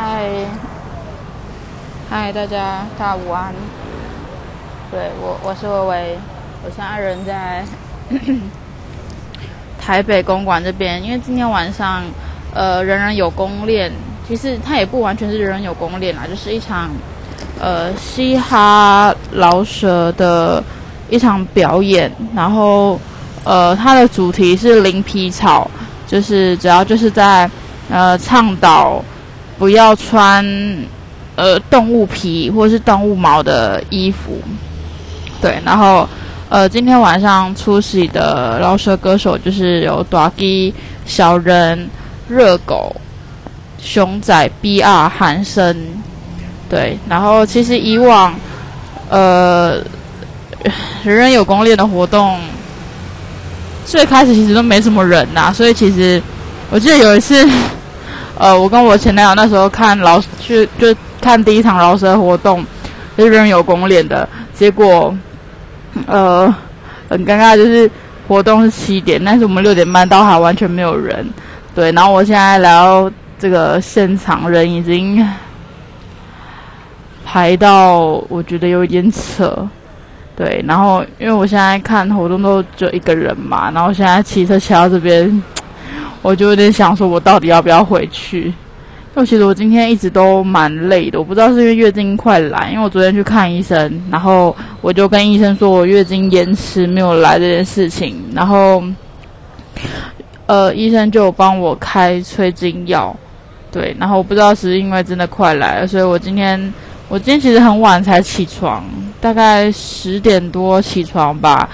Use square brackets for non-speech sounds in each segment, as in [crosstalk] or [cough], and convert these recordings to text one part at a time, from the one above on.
嗨，嗨，大家，大午安。对我，我是微微，我现在人在 [coughs] 台北公馆这边，因为今天晚上，呃，人人有功练，其实它也不完全是人人有功练啦，就是一场，呃，嘻哈老舍的一场表演，然后，呃，它的主题是零皮草，就是主要就是在，呃，倡导。不要穿呃动物皮或是动物毛的衣服，对。然后呃，今天晚上出席的饶舌歌手就是有 Doggy、小人、热狗、熊仔、B.R. 韩生，对。然后其实以往呃人人有功练的活动，最开始其实都没什么人呐，所以其实我记得有一次。呃，我跟我前男友那时候看老去就看第一场饶舌活动，是人有公脸的，结果呃很尴尬，就是活动是七点，但是我们六点半到还完全没有人，对，然后我现在来到这个现场，人已经排到我觉得有一点扯，对，然后因为我现在看活动都只有一个人嘛，然后现在骑车骑到这边。我就有点想说，我到底要不要回去？因为其实我今天一直都蛮累的，我不知道是因为月经快来，因为我昨天去看医生，然后我就跟医生说我月经延迟没有来这件事情，然后，呃，医生就帮我开催经药，对，然后我不知道是因为真的快来了，所以我今天我今天其实很晚才起床，大概十点多起床吧，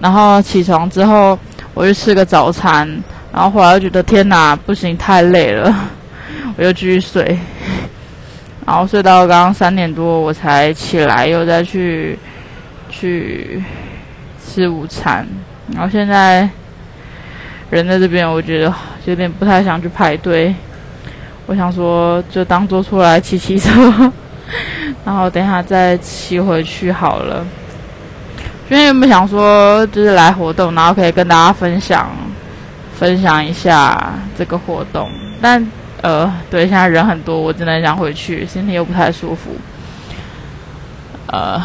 然后起床之后我就吃个早餐。然后后来又觉得天哪，不行，太累了，[laughs] 我又继续睡，[laughs] 然后睡到刚刚三点多我才起来，又再去去吃午餐。然后现在人在这边，我觉得 [sighs] 有点不太想去排队。我想说，就当做出来骑骑车，[laughs] 然后等下再骑回去好了。今天有没有想说，就是来活动，然后可以跟大家分享？分享一下这个活动，但呃，对，现在人很多，我真的想回去，身体又不太舒服。呃，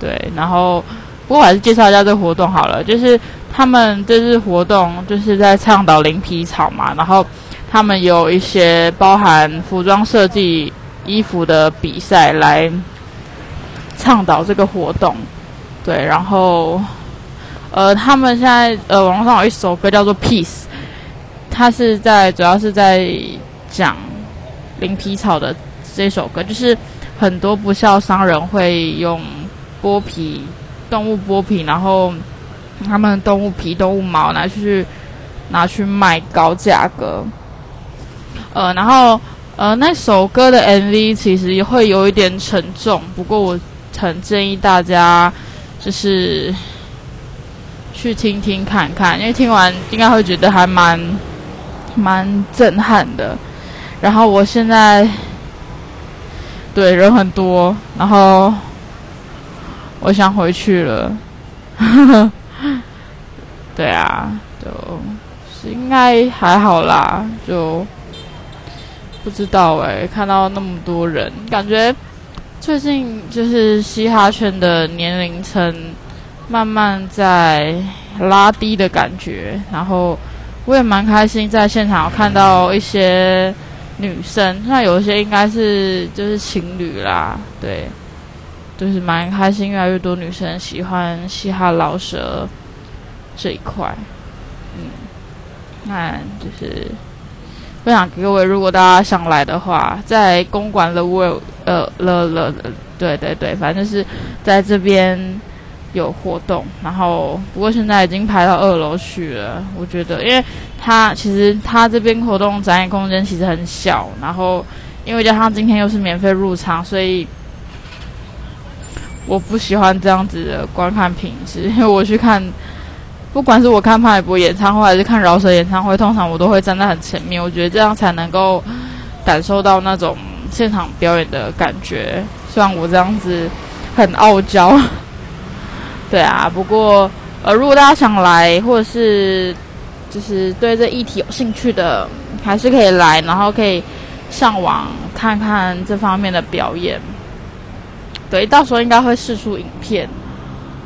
对，然后不过还是介绍一下这个活动好了，就是他们这次活动就是在倡导零皮草嘛，然后他们有一些包含服装设计、衣服的比赛来倡导这个活动，对，然后。呃，他们现在呃，网络上有一首歌叫做《Peace》，它是在主要是在讲灵皮草的这首歌，就是很多不孝商人会用剥皮动物剥皮，然后他们动物皮、动物毛拿去拿去卖高价格。呃，然后呃，那首歌的 MV 其实会有一点沉重，不过我很建议大家就是。去听听看看，因为听完应该会觉得还蛮蛮震撼的。然后我现在对人很多，然后我想回去了。[laughs] 对啊，就是应该还好啦，就不知道哎。看到那么多人，感觉最近就是嘻哈圈的年龄层。慢慢在拉低的感觉，然后我也蛮开心，在现场看到一些女生，那有一些应该是就是情侣啦，对，就是蛮开心，越来越多女生喜欢嘻哈老蛇这一块，嗯，那就是分享给各位，如果大家想来的话，在公馆的 World，呃，了了，对对对，反正是在这边。有活动，然后不过现在已经排到二楼去了。我觉得，因为他其实他这边活动展演空间其实很小，然后因为加上今天又是免费入场，所以我不喜欢这样子的观看品质。因为我去看，不管是我看潘玮柏演唱会还是看饶舌演唱会，通常我都会站在很前面。我觉得这样才能够感受到那种现场表演的感觉。虽然我这样子很傲娇。对啊，不过呃，如果大家想来，或者是就是对这议题有兴趣的，还是可以来，然后可以上网看看这方面的表演。对，到时候应该会试出影片。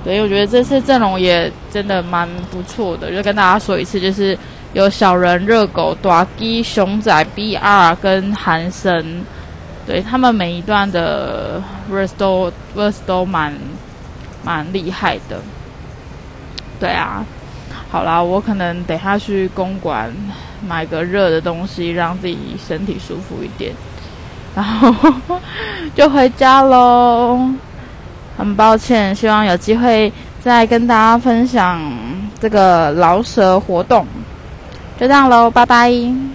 对，我觉得这次阵容也真的蛮不错的，就跟大家说一次，就是有小人、热狗、短鸡、熊仔、BR 跟韩神，对他们每一段的 verse 都 verse 都蛮蛮厉害的。对啊，好啦，我可能等下去公馆买个热的东西，让自己身体舒服一点，然后就回家喽。很抱歉，希望有机会再跟大家分享这个老舍活动。就这样喽，拜拜。